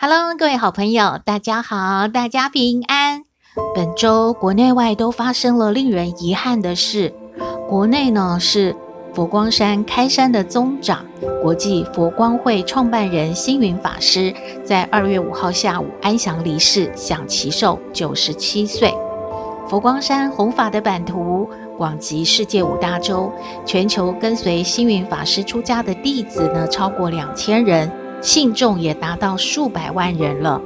Hello，各位好朋友，大家好，大家平安。本周国内外都发生了令人遗憾的事。国内呢是佛光山开山的宗长，国际佛光会创办人星云法师，在二月五号下午安详离世，享耆寿九十七岁。佛光山弘法的版图广及世界五大洲，全球跟随星云法师出家的弟子呢超过两千人。信众也达到数百万人了。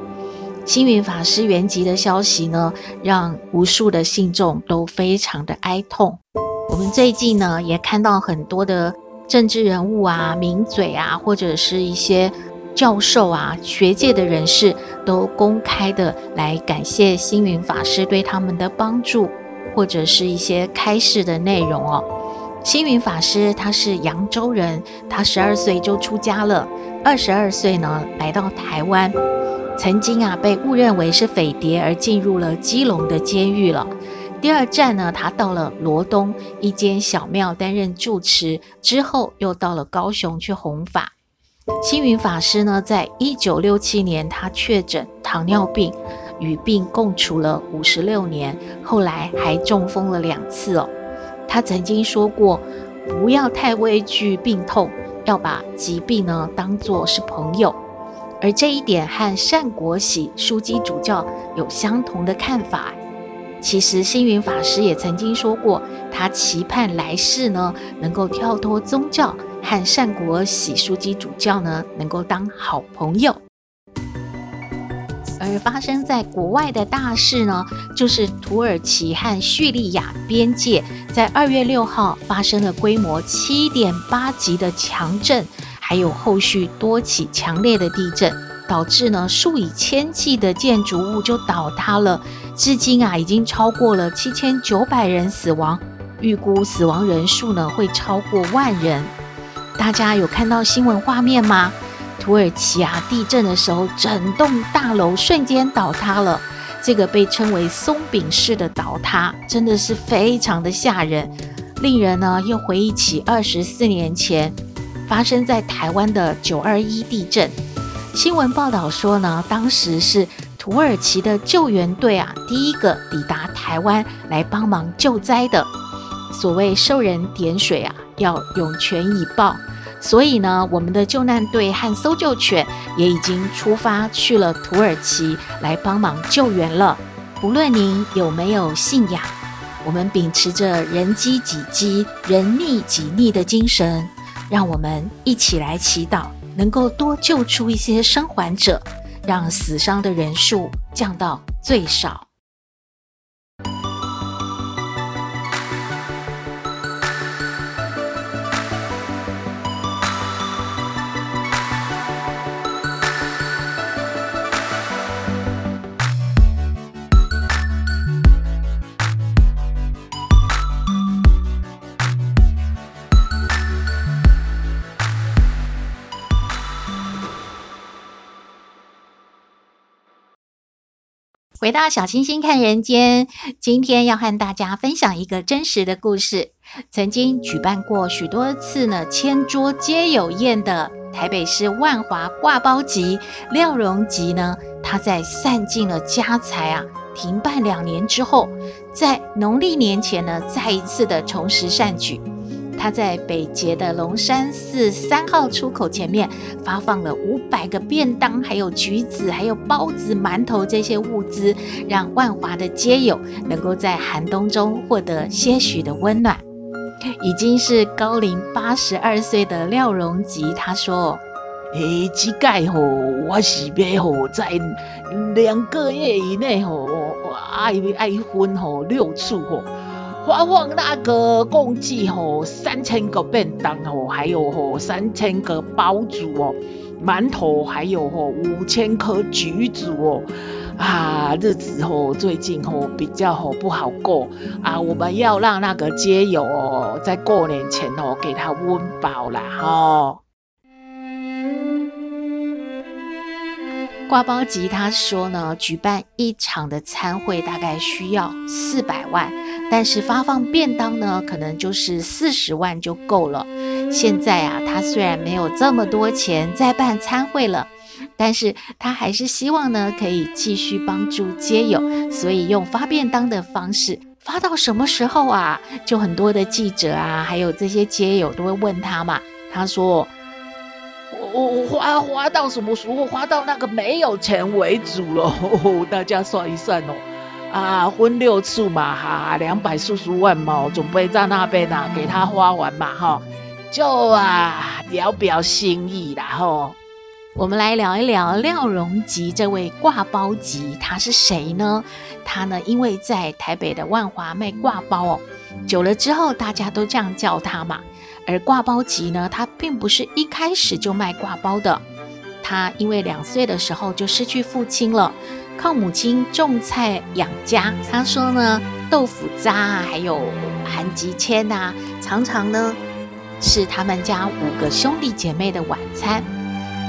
星云法师圆寂的消息呢，让无数的信众都非常的哀痛。我们最近呢，也看到很多的政治人物啊、名嘴啊，或者是一些教授啊、学界的人士，都公开的来感谢星云法师对他们的帮助，或者是一些开示的内容哦。星云法师他是扬州人，他十二岁就出家了。二十二岁呢，来到台湾，曾经啊被误认为是匪谍而进入了基隆的监狱了。第二站呢，他到了罗东一间小庙担任住持，之后又到了高雄去弘法。星云法师呢，在一九六七年他确诊糖尿病，与病共处了五十六年，后来还中风了两次哦。他曾经说过，不要太畏惧病痛。要把疾病呢当作是朋友，而这一点和善国喜枢机主教有相同的看法。其实星云法师也曾经说过，他期盼来世呢能够跳脱宗教，和善国喜枢机主教呢能够当好朋友。而发生在国外的大事呢，就是土耳其和叙利亚边界在二月六号发生了规模七点八级的强震，还有后续多起强烈的地震，导致呢数以千计的建筑物就倒塌了。至今啊，已经超过了七千九百人死亡，预估死亡人数呢会超过万人。大家有看到新闻画面吗？土耳其啊，地震的时候，整栋大楼瞬间倒塌了。这个被称为松饼式的倒塌，真的是非常的吓人，令人呢又回忆起二十四年前发生在台湾的九二一地震。新闻报道说呢，当时是土耳其的救援队啊，第一个抵达台湾来帮忙救灾的。所谓受人点水啊，要涌泉以报。所以呢，我们的救难队和搜救犬也已经出发去了土耳其来帮忙救援了。不论您有没有信仰，我们秉持着人饥己饥、人溺己溺的精神，让我们一起来祈祷，能够多救出一些生还者，让死伤的人数降到最少。回到小星星看人间，今天要和大家分享一个真实的故事。曾经举办过许多次呢，千桌皆有宴的台北市万华挂包集廖荣吉呢，他在散尽了家财啊，停办两年之后，在农历年前呢，再一次的重拾善举。他在北捷的龙山寺三号出口前面发放了五百个便当，还有橘子，还有包子、馒头这些物资，让万华的街友能够在寒冬中获得些许的温暖。已经是高龄八十二岁的廖荣吉，他说：“诶，这届吼，我是要吼在两个月以内吼，爱爱分吼六处吼。”发放那个共计吼三千个便当哦，还有吼三千个包子哦，馒头，还有吼五千颗橘子哦。啊，日子吼最近吼比较吼不好过啊，我们要让那个街友哦，在过年前哦给他温饱啦吼。刈包吉他说呢，举办一场的餐会大概需要四百万，但是发放便当呢，可能就是四十万就够了。现在啊，他虽然没有这么多钱再办餐会了，但是他还是希望呢，可以继续帮助街友，所以用发便当的方式发到什么时候啊？就很多的记者啊，还有这些街友都会问他嘛，他说。我我花花到什么时候？花到那个没有钱为主了。哦、大家算一算哦，啊，分六次嘛，哈哈，两百四十万嘛，准备在那边啊，给他花完嘛，哈，就啊聊表心意啦，哈。我们来聊一聊廖荣吉这位挂包吉，他是谁呢？他呢，因为在台北的万华卖挂包哦，久了之后大家都这样叫他嘛。而挂包吉呢，他并不是一开始就卖挂包的。他因为两岁的时候就失去父亲了，靠母亲种菜养家。他说呢，豆腐渣，还有韩吉签呐，常常呢是他们家五个兄弟姐妹的晚餐。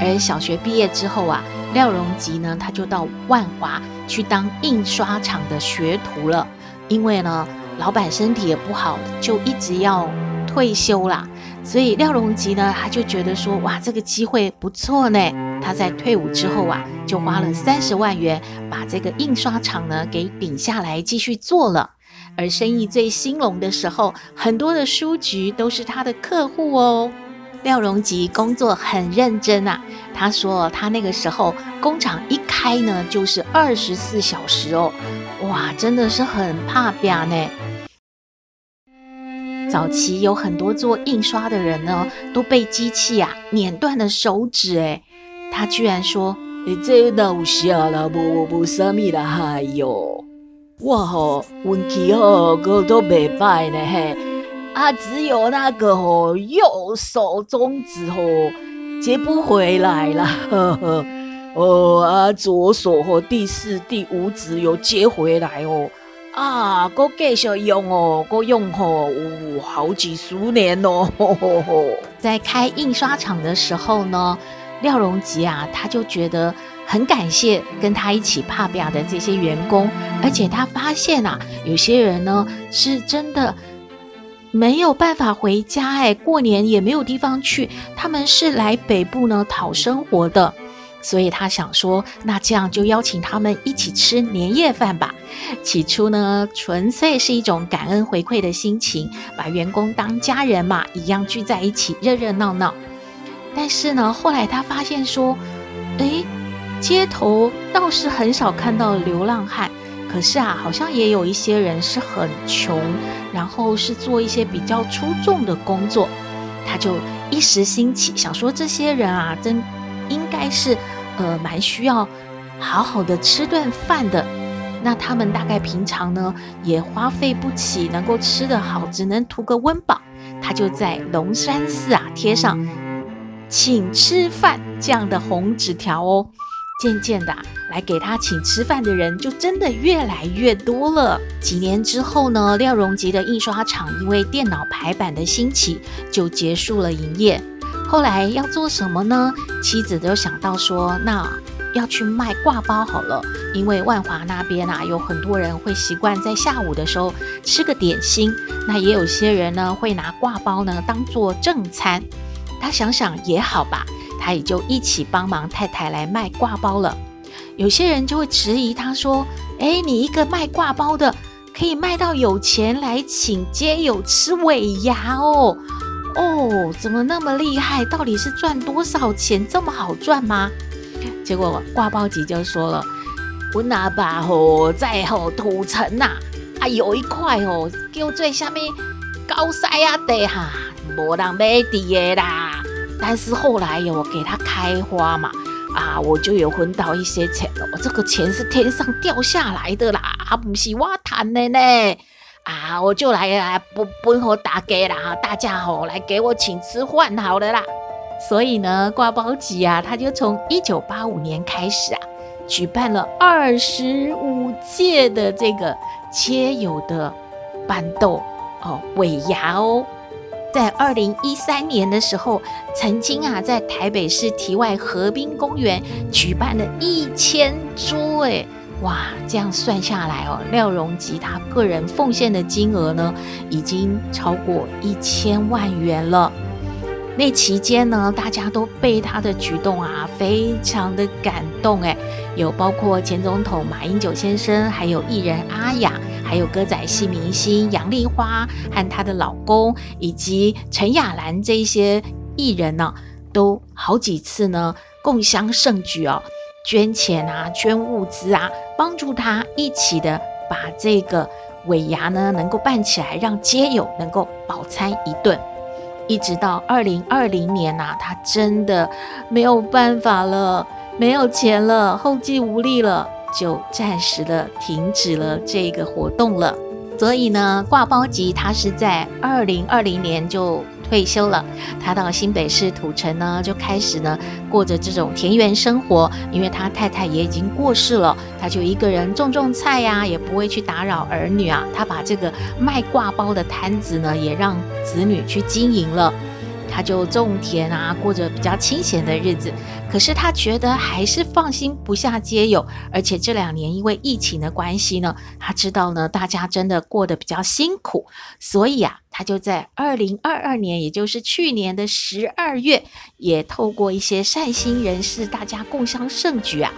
而小学毕业之后啊，廖荣吉呢，他就到万华去当印刷厂的学徒了。因为呢，老板身体也不好，就一直要。退休啦，所以廖荣吉呢，他就觉得说，哇，这个机会不错呢。他在退伍之后啊，就花了三十万元把这个印刷厂呢给顶下来继续做了。而生意最兴隆的时候，很多的书局都是他的客户哦。廖荣吉工作很认真啊，他说他那个时候工厂一开呢，就是二十四小时哦，哇，真的是很怕表呢。早期有很多做印刷的人呢，都被机器啊碾断了手指。哎，他居然说：“你这老下了，无无什么啦，哎哟，我吼运气吼个都袂歹呢嘿，啊，只有那个吼右手中指吼接不回来了，呵呵，哦啊，左手和第四、第五指有接回来哦。”啊，搁继续用哦，够用哦，哦，好几十年哦。在开印刷厂的时候呢，廖荣吉啊，他就觉得很感谢跟他一起打拼的这些员工，而且他发现啊，有些人呢是真的没有办法回家，哎，过年也没有地方去，他们是来北部呢讨生活的。所以他想说，那这样就邀请他们一起吃年夜饭吧。起初呢，纯粹是一种感恩回馈的心情，把员工当家人嘛，一样聚在一起，热热闹闹。但是呢，后来他发现说，诶，街头倒是很少看到流浪汉，可是啊，好像也有一些人是很穷，然后是做一些比较出众的工作。他就一时兴起，想说这些人啊，真应该是。呃，蛮需要好好的吃顿饭的。那他们大概平常呢，也花费不起能够吃得好，只能图个温饱。他就在龙山寺啊贴上请吃饭这样的红纸条哦。渐渐的啊，来给他请吃饭的人就真的越来越多了。几年之后呢，廖荣吉的印刷厂因为电脑排版的兴起，就结束了营业。后来要做什么呢？妻子都想到说，那要去卖挂包好了，因为万华那边啊，有很多人会习惯在下午的时候吃个点心，那也有些人呢会拿挂包呢当做正餐。他想想也好吧，他也就一起帮忙太太来卖挂包了。有些人就会质疑他说：“哎，你一个卖挂包的，可以卖到有钱来请街友吃尾牙哦。”哦，怎么那么厉害？到底是赚多少钱？这么好赚吗？结果挂包吉就说了：“我那把吼在吼土城呐，啊有一块哦，叫做什么高塞啊地哈，无人买的啦。但是后来有给他开花嘛，啊我就有分到一些钱了。我，这个钱是天上掉下来的啦，啊不是我谈的呢。”啊，我就来来不不和大家啦，大家吼来给我请吃饭好了啦。所以呢，刈包集啊，他就从一九八五年开始啊，举办了二十五届的这个切友的办斗哦，尾牙哦。在二零一三年的时候，曾经啊，在台北市体外河滨公园举办了一千桌，哎，哇，这样算下来哦，廖荣吉他个人奉献的金额呢，已经超过一千万元了。那期间呢，大家都被他的举动啊，非常的感动诶，有包括前总统马英九先生，还有艺人阿雅，还有歌仔戏明星杨丽花和她的老公，以及陈亚兰这些艺人呢，都好几次呢共襄盛举哦，捐钱啊，捐物资啊，帮助他一起的把这个尾牙呢能够办起来，让街友能够饱餐一顿。一直到二零二零年呐、啊，他真的没有办法了，没有钱了，后继无力了，就暂时的停止了这个活动了。所以呢，挂包集他是在二零二零年就退休了。他到新北市土城呢，就开始呢过着这种田园生活。因为他太太也已经过世了，他就一个人种种菜呀、也不会去打扰儿女啊。他把这个卖挂包的摊子呢，也让子女去经营了。他就种田啊，过着比较清闲的日子。可是他觉得还是放心不下街友，而且这两年因为疫情的关系呢，他知道呢大家真的过得比较辛苦，所以啊，他就在二零二二年，也就是去年的十二月，也透过一些善心人士，大家共襄盛举啊，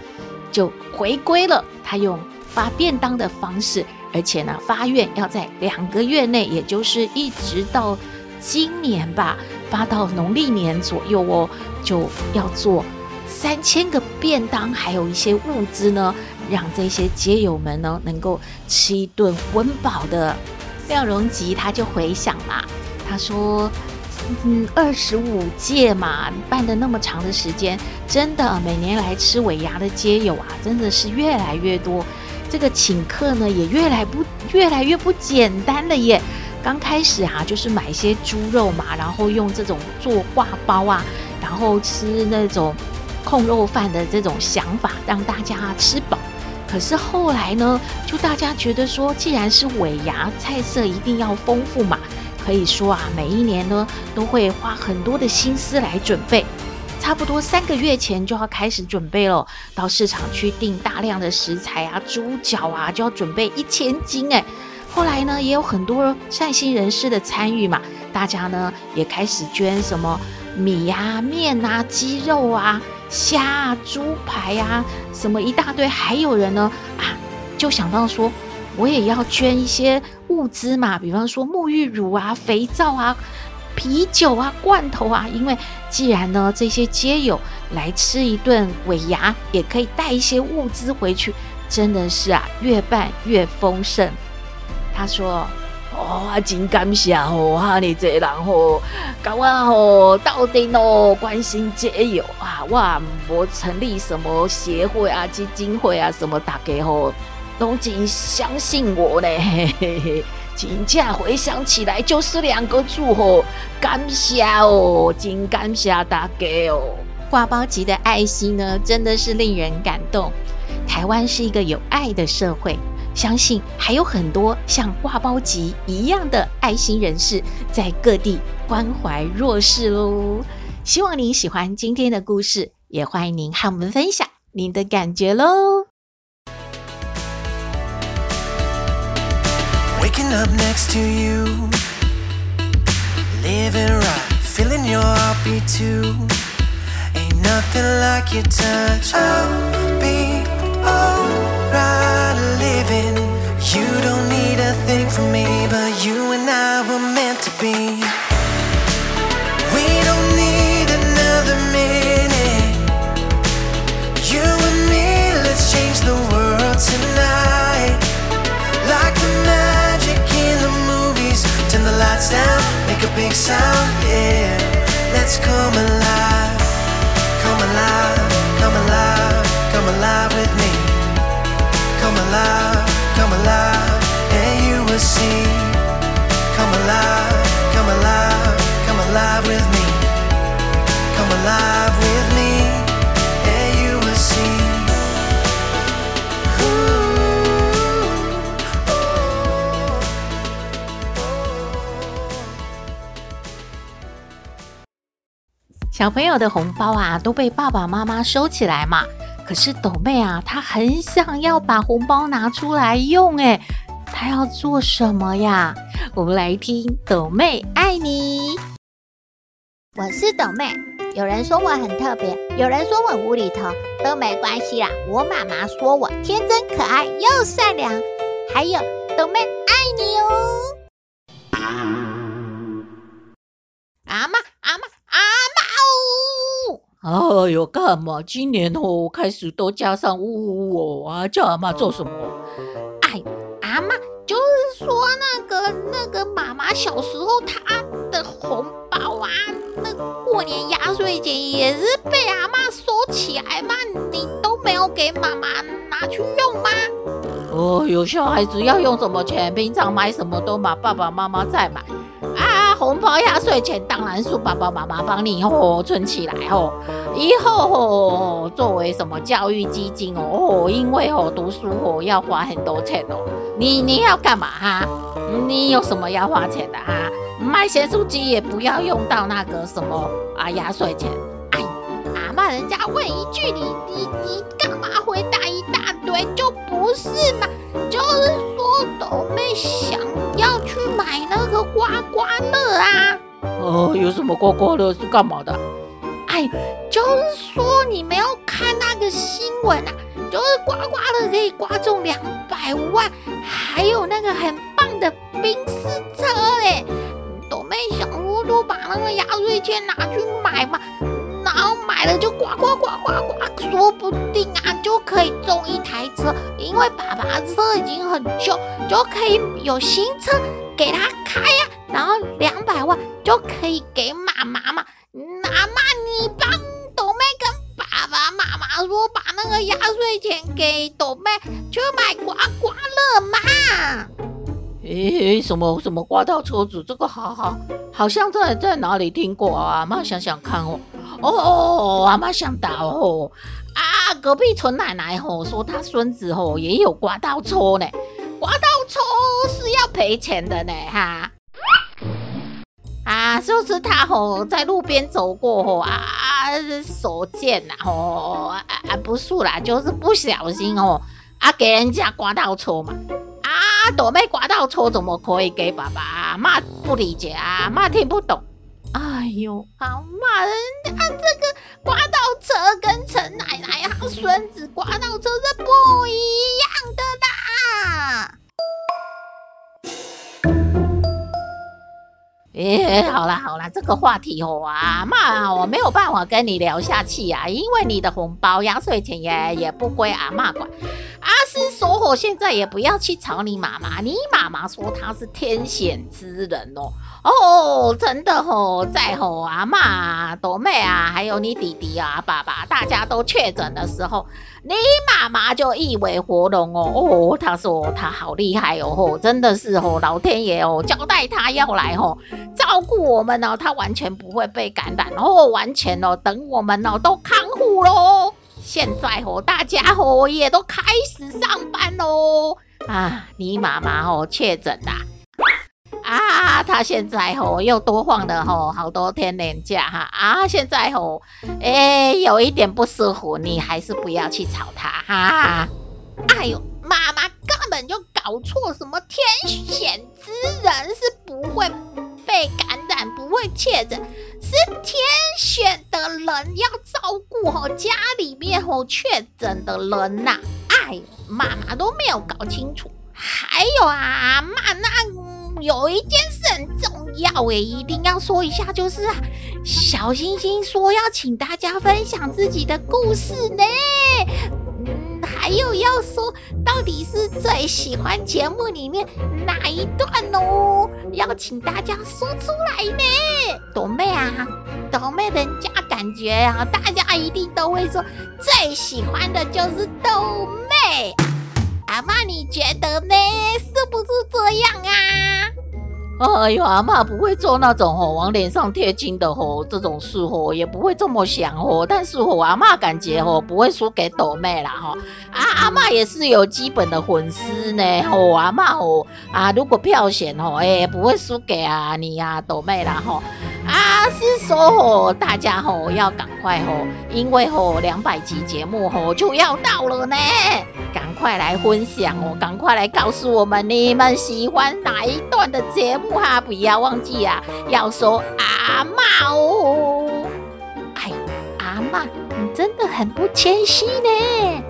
就回归了他用发便当的方式，而且呢发愿要在两个月内，也就是一直到。今年吧，发到农历年左右哦，就要做三千个便当，还有一些物资呢，让这些街友们呢能够吃一顿温饱的。廖荣吉他就回想嘛，他说：“嗯，二十五届嘛，办的那么长的时间，真的每年来吃尾牙的街友啊，真的是越来越多。这个请客呢，也越来不越来越不简单了耶。”刚开始、啊，就是买一些猪肉嘛，然后用这种做挂包啊，然后吃那种控肉饭的这种想法，让大家吃饱。可是后来呢，就大家觉得说，既然是尾牙，菜色一定要丰富嘛，可以说啊，每一年呢都会花很多的心思来准备。差不多三个月前就要开始准备了，到市场去订大量的食材啊，猪脚啊就要准备一千斤哎。后来呢，也有很多善心人士的参与嘛，大家呢也开始捐什么米呀、面啊、鸡肉啊、虾啊、猪排啊，什么一大堆。还有人呢啊，就想到说，我也要捐一些物资嘛，比方说沐浴乳啊、肥皂啊、啤酒啊、罐头啊。因为既然呢这些街友来吃一顿尾牙，也可以带一些物资回去，真的是啊，越办越丰盛。他说：“哦，真感谢哦，哈，你这人哦，搞我哦，到底哦，关心街友啊，哇，我成立什么协会啊、基金会啊，什么大家哦，都真相信我呢。嘿嘿嘿，真正回想起来就是两个字哦，感谢哦，真感谢大家哦。挂包集的爱心呢，真的是令人感动。台湾是一个有爱的社会。”相信还有很多像刈包集一样的爱心人士在各地关怀弱势喽。希望您喜欢今天的故事，也欢迎您和我们分享您的感觉喽。Waking up next to you, living right, feeling your heartbeat too. Ain't nothing like your touch. I'll be alright. From me, but you and I were meant to be. We don't need another minute. You and me, let's change the world tonight. Like the magic in the movies, turn the lights down, make a big sound, yeah. Let's come alive, 小朋友的红包啊，都被爸爸妈妈收起来嘛。可是斗妹啊，她很想要把红包拿出来用，哎，她要做什么呀？我们来听抖妹爱你。我是抖妹，有人说我很特别，有人说我无厘头，都没关系啦。我妈妈说我天真可爱又善良，还有抖妹爱你哦。阿妈，阿妈，阿妈哦！哎呦，干嘛？今年哦，开始都加上呜呜呜哦啊！叫阿妈做什么？小时候他的红包啊，那过年压岁钱也是被阿妈收起来嘛，你都没有给妈妈拿去用吗？哦，有小孩子要用什么钱？平常买什么都买爸爸妈妈在买啊，红包压岁钱当然是爸爸妈妈帮你哦存起来哦，以后哦作为什么教育基金哦，因为哦读书哦要花很多钱哦，你你要干嘛哈？你有什么要花钱的啊？卖咸酥鸡也不要用到那个什么啊压岁钱。哎，阿妈，人家问一句，你你你干嘛回答一大堆？就不是嘛？就是说，斗妹想要去买那个刮刮乐啊。哦，有什么刮刮乐是干嘛的？哎，就是说你没有看那个新闻啊，就是刮刮乐可以刮中两百万，还有那个很棒的冰丝车嘞。斗妹想说，就把那个压岁钱拿去买嘛，然后买了就刮刮刮刮刮，说不定啊就可以中一台车，因为爸爸车已经很旧，就可以有新车给他开呀、然后两百万就可以给妈妈嘛。那么你帮斗妹跟爸爸妈妈说，把那个压岁钱给斗妹去买刮刮乐嘛。诶，什么什么刮到车子？这个好好，好像在在哪里听过啊？阿妈想想看哦，哦哦，阿妈想到哦，啊，隔壁陈奶奶吼说她孙子吼也有刮到车呢，刮到车是要赔钱的呢哈。啊，就是他吼在路边走过吼啊，手贱呐吼啊啊不是啦，就是不小心哦啊给人家刮到车嘛。啊，斗妹刮到车怎么可以给爸爸妈不理解啊？妈听不懂。哎呦，好骂人家这个刮到车跟陈奶奶和孙子刮到车是不一样的啦。哎，好啦好啦，这个话题哦啊，妈我没有办法跟你聊下去呀、啊，因为你的红包压岁钱也也不归阿妈管。阿是说我现在也不要去吵你妈妈，你妈妈说她是天选之人哦。哦，真的哦，在吼阿妈、朵妹啊，还有你弟弟啊、爸爸，大家都确诊的时候，你妈妈就一尾活龙哦。哦，她说她好厉害哦，哦，真的是哦，老天爷哦，交代她要来哦，照顾我们哦，她完全不会被感染哦，完全哦，等我们哦都康复喽。现在哦，大家哦也都开始上班喽。啊，你妈妈哦确诊啦。啊，他现在吼又多放了吼好多天年假哈啊，现在吼哎有一点不舒服，你还是不要去吵他哈。哎呦，妈妈根本就搞错，什么天选之人是不会被感染，不会确诊，是天选的人要照顾吼家里面吼确诊的人呐。哎，妈妈都没有搞清楚。还有啊，妈那。有一件事很重要诶，一定要说一下，就是啊，小星星说要请大家分享自己的故事呢。嗯，还有要说到底是最喜欢节目里面哪一段哦？要请大家说出来呢。斗妹啊，斗妹，人家感觉啊，大家一定都会说最喜欢的就是斗妹。阿妈，你觉得呢？是不是这样啊？哎呦，阿妈不会做那种吼往脸上贴金的吼这种事吼，也不会这么想吼。但是吼，阿妈感觉吼不会输给斗妹啦吼。啊，阿妈也是有基本的粉丝呢吼。阿妈吼啊，如果票选吼，哎、欸，不会输给啊你呀斗妹啦吼。啊，是说大家吼要赶快吼，因为吼两百集节目吼就要到了呢。赶快来分享哦！赶快来告诉我们你们喜欢哪一段的节目哈！不要忘记啊，要说阿嬷哦。哎，阿嬷，你真的很不谦虚呢。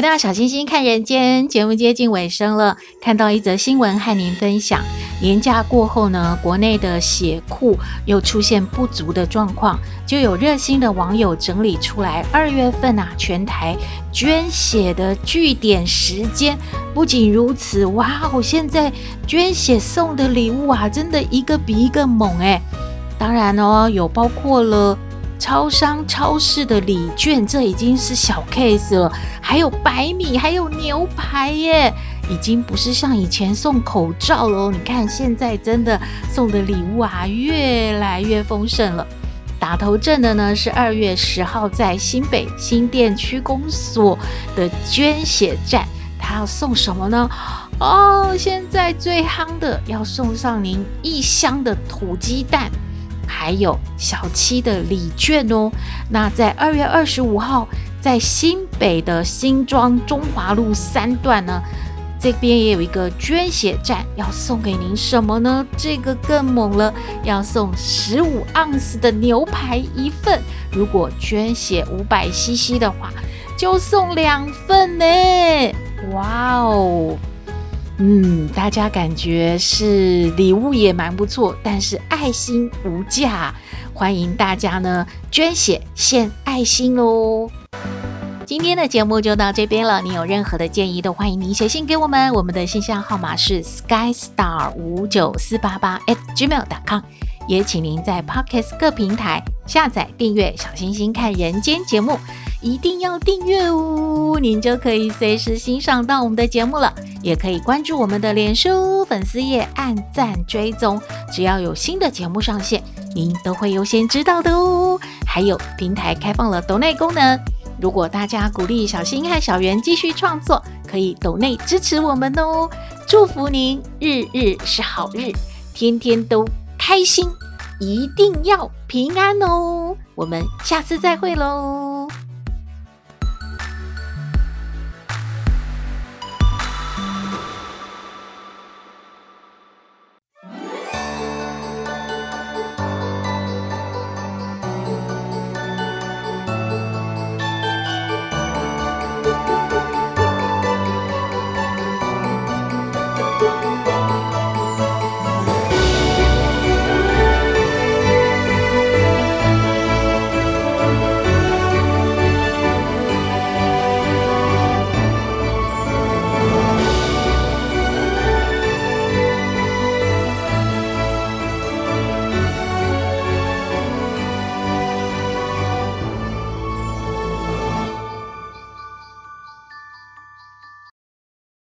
回到小星星看人间，节目接近尾声了。看到一则新闻和您分享：年假过后呢，国内的血库又出现不足的状况，就有热心的网友整理出来，二月份啊，全台捐血的据点时间。不仅如此，哇，哦现在捐血送的礼物啊，真的一个比一个猛诶。当然哦，有包括了。超商、超市的礼券，这已经是小 case 了。还有白米，还有牛排耶，已经不是像以前送口罩了。你看现在真的送的礼物啊，越来越丰盛了。打头阵的呢是二月十号在新北新店区公所的捐血站，他要送什么呢？哦，现在最夯的要送上您一箱的土鸡蛋。还有小七的礼券哦。那在二月二十五号，在新北的新庄中华路三段呢，这边也有一个捐血站，要送给您什么呢？这个更猛了，要送十五盎司的牛排一份。如果捐血五百 CC 的话，就送两份呢。哇哦！嗯，大家感觉是礼物也蛮不错，但是爱心无价，欢迎大家呢捐血献爱心喽。今天的节目就到这边了，你有任何的建议都欢迎您写信给我们，我们的信箱号码是 skystar 五九四八八 at gmail.com，也请您在 Podcast 各平台下载订阅小星星看人间节目。一定要订阅哦，您就可以随时欣赏到我们的节目了。也可以关注我们的脸书粉丝页，按赞追踪，只要有新的节目上线，您都会优先知道的哦。还有平台开放了抖内功能，如果大家鼓励小新和小圆继续创作，可以抖内支持我们哦。祝福您日日是好日，天天都开心，一定要平安哦。我们下次再会喽。